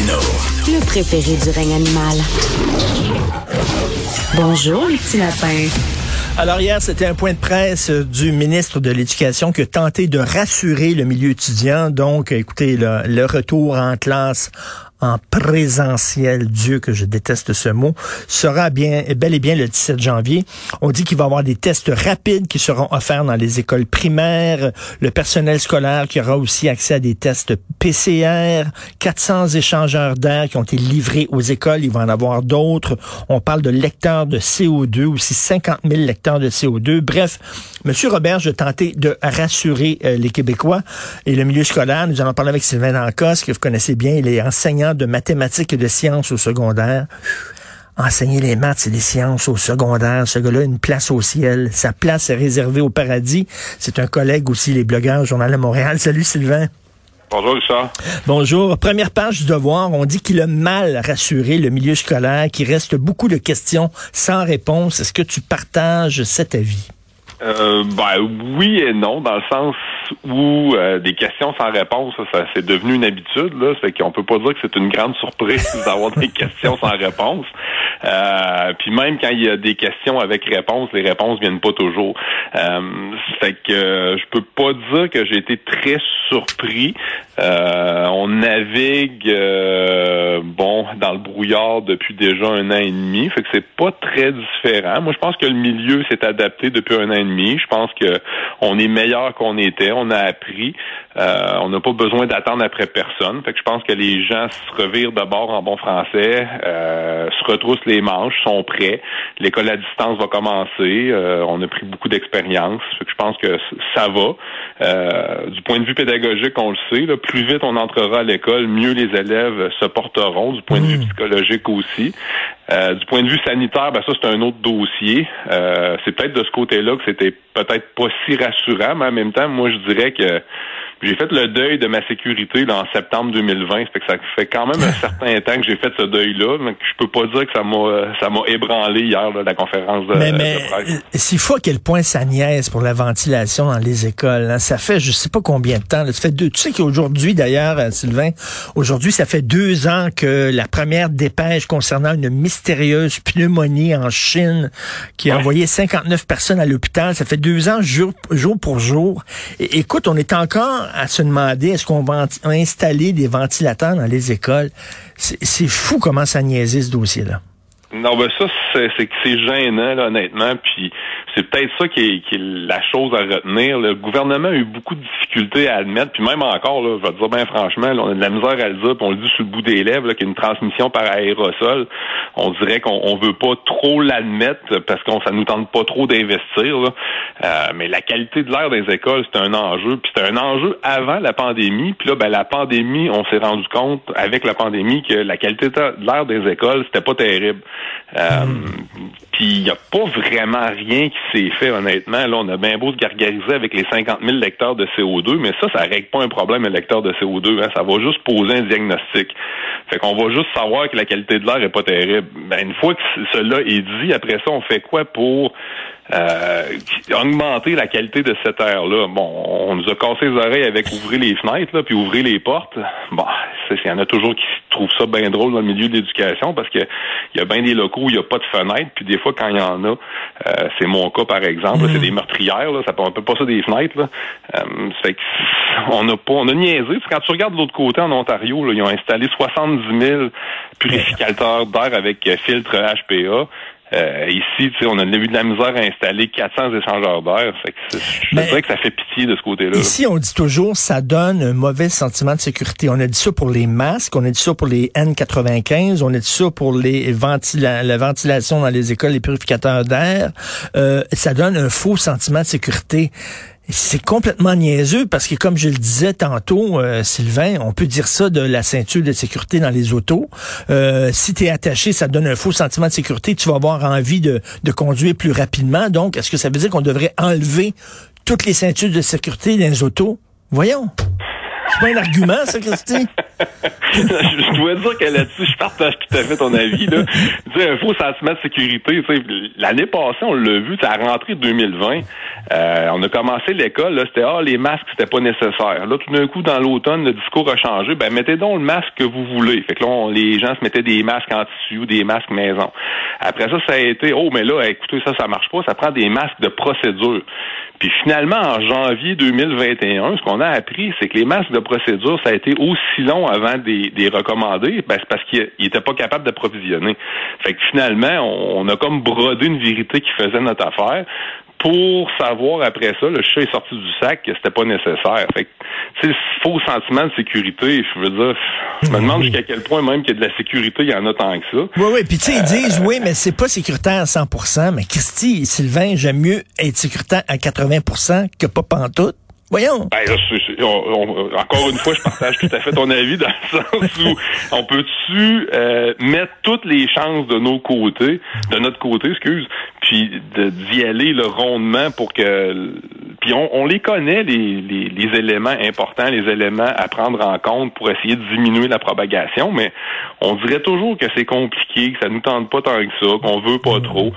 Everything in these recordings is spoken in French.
Le préféré du règne animal. Bonjour, les petits lapins. Alors hier, c'était un point de presse du ministre de l'Éducation qui a tenté de rassurer le milieu étudiant. Donc, écoutez, le, le retour en classe en présentiel, Dieu que je déteste ce mot, sera bien, bel et bien le 17 janvier. On dit qu'il va y avoir des tests rapides qui seront offerts dans les écoles primaires, le personnel scolaire qui aura aussi accès à des tests PCR, 400 échangeurs d'air qui ont été livrés aux écoles, il va en avoir d'autres. On parle de lecteurs de CO2, aussi 50 000 lecteurs de CO2. Bref, Monsieur Robert, je tentais de rassurer euh, les Québécois et le milieu scolaire. Nous allons parler avec Sylvain Dancos, que vous connaissez bien, il est enseignant de mathématiques et de sciences au secondaire. Enseigner les maths et les sciences au secondaire, ce gars-là, une place au ciel. Sa place est réservée au paradis. C'est un collègue aussi, les blogueurs au Journal de Montréal. Salut Sylvain. Bonjour, Richard. Bonjour. Première page du devoir, on dit qu'il a mal rassuré le milieu scolaire, qu'il reste beaucoup de questions sans réponse. Est-ce que tu partages cet avis? Euh, ben oui et non, dans le sens où euh, des questions sans réponse, ça, c'est devenu une habitude. Là, fait qu'on peut pas dire que c'est une grande surprise d'avoir des questions sans réponse. Euh, puis même quand il y a des questions avec réponse, les réponses viennent pas toujours. Euh, fait que je peux pas dire que j'ai été très surpris. On navigue bon dans le brouillard depuis déjà un an et demi. Fait que c'est pas très différent. Moi, je pense que le milieu s'est adapté depuis un an et demi. Je pense que on est meilleur qu'on était. On a appris. Euh, on n'a pas besoin d'attendre après personne. Fait que je pense que les gens se revirent d'abord en bon français, euh, se retroussent les manches, sont prêts. L'école à distance va commencer. Euh, on a pris beaucoup d'expérience. Fait que je pense que ça va. du point de vue pédagogique, on le sait. Là, plus vite on entrera à l'école, mieux les élèves se porteront. Du point de vue mmh. psychologique aussi. du point de vue sanitaire, ben ça c'est un autre dossier. c'est peut-être de ce côté-là que c'était peut-être pas si rassurant, mais en même temps, moi je dirais que j'ai fait le deuil de ma sécurité en septembre 2020. Fait que ça fait quand même un certain temps que j'ai fait ce deuil-là. Mais je peux pas dire que ça m'a ça m'a ébranlé hier la conférence de, mais, mais, S'il faut à quel point ça niaise pour la ventilation dans les écoles. Hein. Ça fait je sais pas combien de temps. Ça fait deux. Tu sais qu'aujourd'hui d'ailleurs, euh, Sylvain, aujourd'hui ça fait deux ans que la première dépêche concernant une mystérieuse pneumonie en Chine qui a envoyé 59 personnes à l'hôpital. Ça fait deux ans jour, jour pour jour. Et, écoute, on est encore à se demander est-ce qu'on va installer des ventilateurs dans les écoles? C'est fou comment ça niaise ce dossier-là. Non, ben ça, c'est c'est gênant, là, honnêtement. Puis c'est peut-être ça qui est, qui est, la chose à retenir. Le gouvernement a eu beaucoup de difficultés à admettre, puis même encore, là, je vais te dire bien franchement, on a de la misère à le dire, puis on le dit sur le bout des lèvres, qu'il y a une transmission par aérosol. On dirait qu'on on veut pas trop l'admettre parce qu'on ça nous tente pas trop d'investir. Euh, mais la qualité de l'air des écoles, c'est un enjeu. Puis c'était un enjeu avant la pandémie. Puis là, ben, la pandémie, on s'est rendu compte avec la pandémie que la qualité de l'air des écoles, c'était pas terrible. Euh, puis il n'y a pas vraiment rien qui s'est fait, honnêtement. Là, on a bien beau se gargariser avec les 50 000 lecteurs de CO2, mais ça, ça règle pas un problème, un lecteur de CO2. Hein. Ça va juste poser un diagnostic. Fait qu'on va juste savoir que la qualité de l'air est pas terrible. Ben, une fois que cela est dit, après ça, on fait quoi pour euh, augmenter la qualité de cet air-là? Bon, on nous a cassé les oreilles avec ouvrir les fenêtres, là, puis ouvrir les portes. Bon, il y en a toujours qui trouvent ça bien drôle dans le milieu de l'éducation parce que il y a bien des locaux où il n'y a pas de fenêtres, puis des fois quand il y en a, euh, c'est mon cas par exemple, c'est mm. des meurtrières, là, ça peut, on peut pas ça des fenêtres. Là. Euh, fait que on a pas, on a niaisé. Quand tu regardes de l'autre côté en Ontario, là, ils ont installé 70 000 purificateurs d'air avec filtre HPA. Euh, ici, on a eu de la misère à installer 400 échangeurs d'air. Je dirais que ça fait pitié de ce côté-là. Ici, on dit toujours ça donne un mauvais sentiment de sécurité. On a dit ça pour les masques, on a dit ça pour les N95, on a dit ça pour les la ventilation dans les écoles, les purificateurs d'air. Euh, ça donne un faux sentiment de sécurité. C'est complètement niaiseux parce que, comme je le disais tantôt, euh, Sylvain, on peut dire ça de la ceinture de sécurité dans les autos. Euh, si tu es attaché, ça donne un faux sentiment de sécurité. Tu vas avoir envie de, de conduire plus rapidement. Donc, est-ce que ça veut dire qu'on devrait enlever toutes les ceintures de sécurité dans les autos? Voyons. C'est pas un argument, ça, Christy? je dois dire que là-dessus, je partage tout à fait ton avis. Là. Tu sais, un faux sentiment de sécurité. L'année passée, on l'a vu, à la rentrée 2020, euh, on a commencé l'école, c'était ah, les masques, c'était pas nécessaire. Là, tout d'un coup, dans l'automne, le discours a changé. Ben, mettez donc le masque que vous voulez. Fait que là, les gens se mettaient des masques en tissu ou des masques maison. Après ça, ça a été Oh, mais là, écoutez, ça, ça marche pas, ça prend des masques de procédure. Puis finalement, en janvier 2021, ce qu'on a appris, c'est que les masques de procédure, ça a été aussi long avant des, des recommandés, ben, c'est parce qu'ils n'étaient pas capables d'approvisionner. Fait que finalement, on, a comme brodé une vérité qui faisait notre affaire pour savoir après ça, le chat est sorti du sac, que c'était pas nécessaire. Fait que, tu sais, faux sentiment de sécurité, je veux dire, je me demande jusqu'à quel point même qu'il y a de la sécurité, il y en a tant que ça. Oui, oui, puis tu sais, ils disent, oui, mais c'est pas sécuritaire à 100% mais Christy, Sylvain, j'aime mieux être sécuritaire à 80% que pas pantoute. Voyons. Ben, encore une fois, je partage tout à fait ton avis dans le sens où on peut-tu euh, mettre toutes les chances de nos côtés, de notre côté, excuse, puis d'y aller le rondement pour que puis on, on les connaît les, les, les, éléments importants, les éléments à prendre en compte pour essayer de diminuer la propagation, mais on dirait toujours que c'est compliqué, que ça nous tente pas tant que ça, qu'on veut pas trop.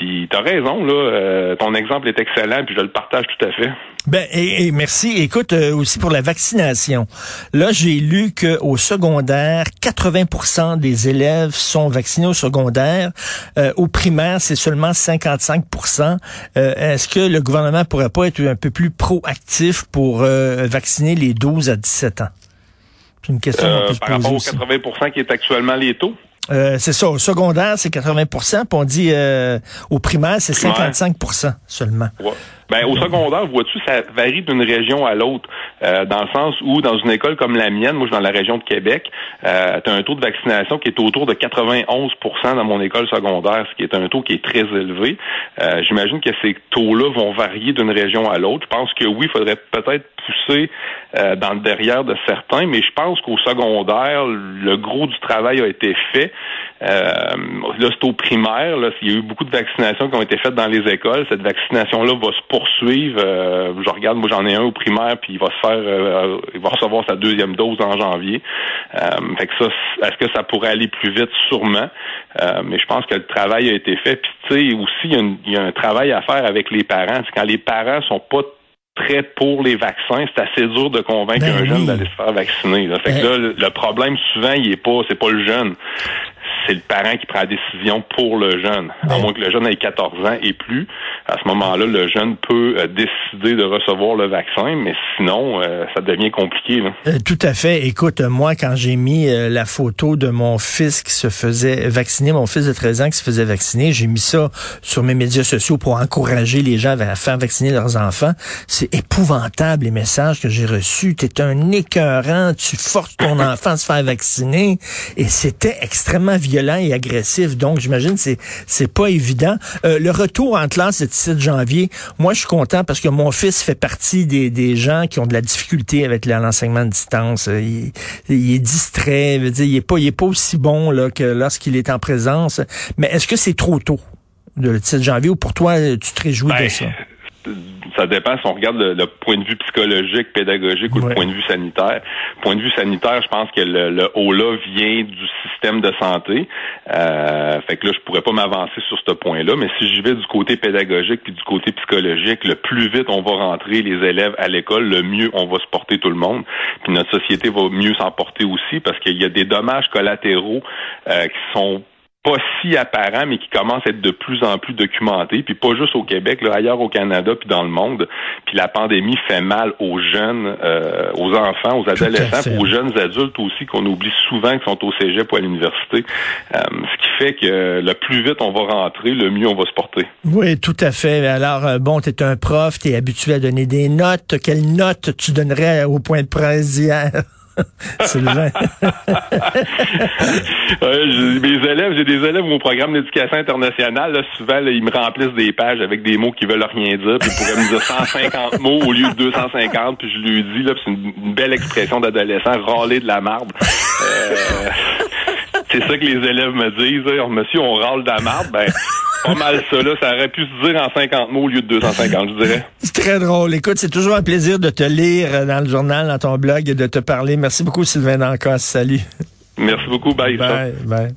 Puis t'as raison là, euh, ton exemple est excellent, puis je le partage tout à fait. Ben et, merci. Écoute euh, aussi pour la vaccination. Là, j'ai lu que au secondaire, 80% des élèves sont vaccinés au secondaire. Euh, au primaire, c'est seulement 55%. Est-ce que le gouvernement pourrait pas être un peu plus proactif pour vacciner les 12 à 17 ans? C'est une question par rapport aux 80% qui est actuellement les taux? Euh, c'est ça. Au secondaire, c'est 80% puis on dit euh, au primaire, c'est 55% seulement. Ben, au secondaire, vois-tu, ça varie d'une région à l'autre, euh, dans le sens où dans une école comme la mienne, moi je suis dans la région de Québec, euh, tu as un taux de vaccination qui est autour de 91% dans mon école secondaire, ce qui est un taux qui est très élevé. Euh, J'imagine que ces taux-là vont varier d'une région à l'autre. Je pense que oui, il faudrait peut-être pousser euh, dans le derrière de certains, mais je pense qu'au secondaire, le gros du travail a été fait. Euh, là, c'est au primaire. Là, il y a eu beaucoup de vaccinations qui ont été faites dans les écoles. Cette vaccination-là va se poursuivre. Euh, je regarde, moi j'en ai un au primaire, puis il va se faire, euh, il va recevoir sa deuxième dose en janvier. fait que ça, est-ce que ça pourrait aller plus vite? Sûrement. mais je pense que le travail a été fait. Puis tu sais, aussi, il y, a il y, a un travail à faire avec les parents. Quand les parents sont pas très pour les vaccins, c'est assez dur de convaincre ben un jeune d'aller se faire vacciner. Fait que là, le, problème souvent, il est pas, c'est pas le jeune c'est le parent qui prend la décision pour le jeune. À moins que le jeune ait 14 ans et plus, à ce moment-là, le jeune peut euh, décider de recevoir le vaccin, mais sinon, euh, ça devient compliqué. Euh, tout à fait. Écoute, moi, quand j'ai mis la photo de mon fils qui se faisait vacciner, mon fils de 13 ans qui se faisait vacciner, j'ai mis ça sur mes médias sociaux pour encourager les gens à faire vacciner leurs enfants. C'est épouvantable les messages que j'ai reçus. T'es un écœurant, tu forces ton enfant à se faire vacciner. Et c'était extrêmement violent violent et agressif. Donc, j'imagine c'est c'est pas évident. Euh, le retour en classe le 17 janvier, moi, je suis content parce que mon fils fait partie des, des gens qui ont de la difficulté avec l'enseignement de distance. Euh, il, il est distrait, veut dire, il est pas il est pas aussi bon là que lorsqu'il est en présence. Mais est-ce que c'est trop tôt? le 17 janvier ou pour toi, tu te réjouis de ben, ça? Ça dépend si on regarde le, point de vue psychologique, pédagogique ou le point de vue sanitaire. Point de vue sanitaire, je pense que le, le haut-là vient du système de santé. Euh, fait que là, je pourrais pas m'avancer sur ce point-là, mais si j'y vais du côté pédagogique puis du côté psychologique, le plus vite on va rentrer les élèves à l'école, le mieux on va se porter tout le monde. Puis notre société va mieux s'en porter aussi parce qu'il y a des dommages collatéraux euh, qui sont pas si apparent, mais qui commence à être de plus en plus documenté, puis pas juste au Québec, là, ailleurs au Canada, puis dans le monde. Puis la pandémie fait mal aux jeunes, euh, aux enfants, aux adolescents, aux jeunes adultes aussi, qu'on oublie souvent qui sont au cégep ou à l'université. Euh, ce qui fait que le plus vite on va rentrer, le mieux on va se porter. Oui, tout à fait. Alors, euh, bon, tu es un prof, tu es habitué à donner des notes. Quelles notes tu donnerais au point de presse hier? Sylvain. mes élèves, j'ai des élèves au programme d'éducation internationale. souvent, ils me remplissent des pages avec des mots qui veulent rien dire. Puis ils pourraient me dire 150 mots au lieu de 250. Puis je lui dis, là, c'est une, belle expression d'adolescent, râler de la marbre. Euh, C'est ça que les élèves me disent. Monsieur, on râle de la marde. Ben, pas mal ça, là. Ça aurait pu se dire en 50 mots au lieu de 250, je dirais. C'est très drôle. Écoute, c'est toujours un plaisir de te lire dans le journal, dans ton blog et de te parler. Merci beaucoup, Sylvain Dancos. Salut. Merci beaucoup. Bye. Bye. bye.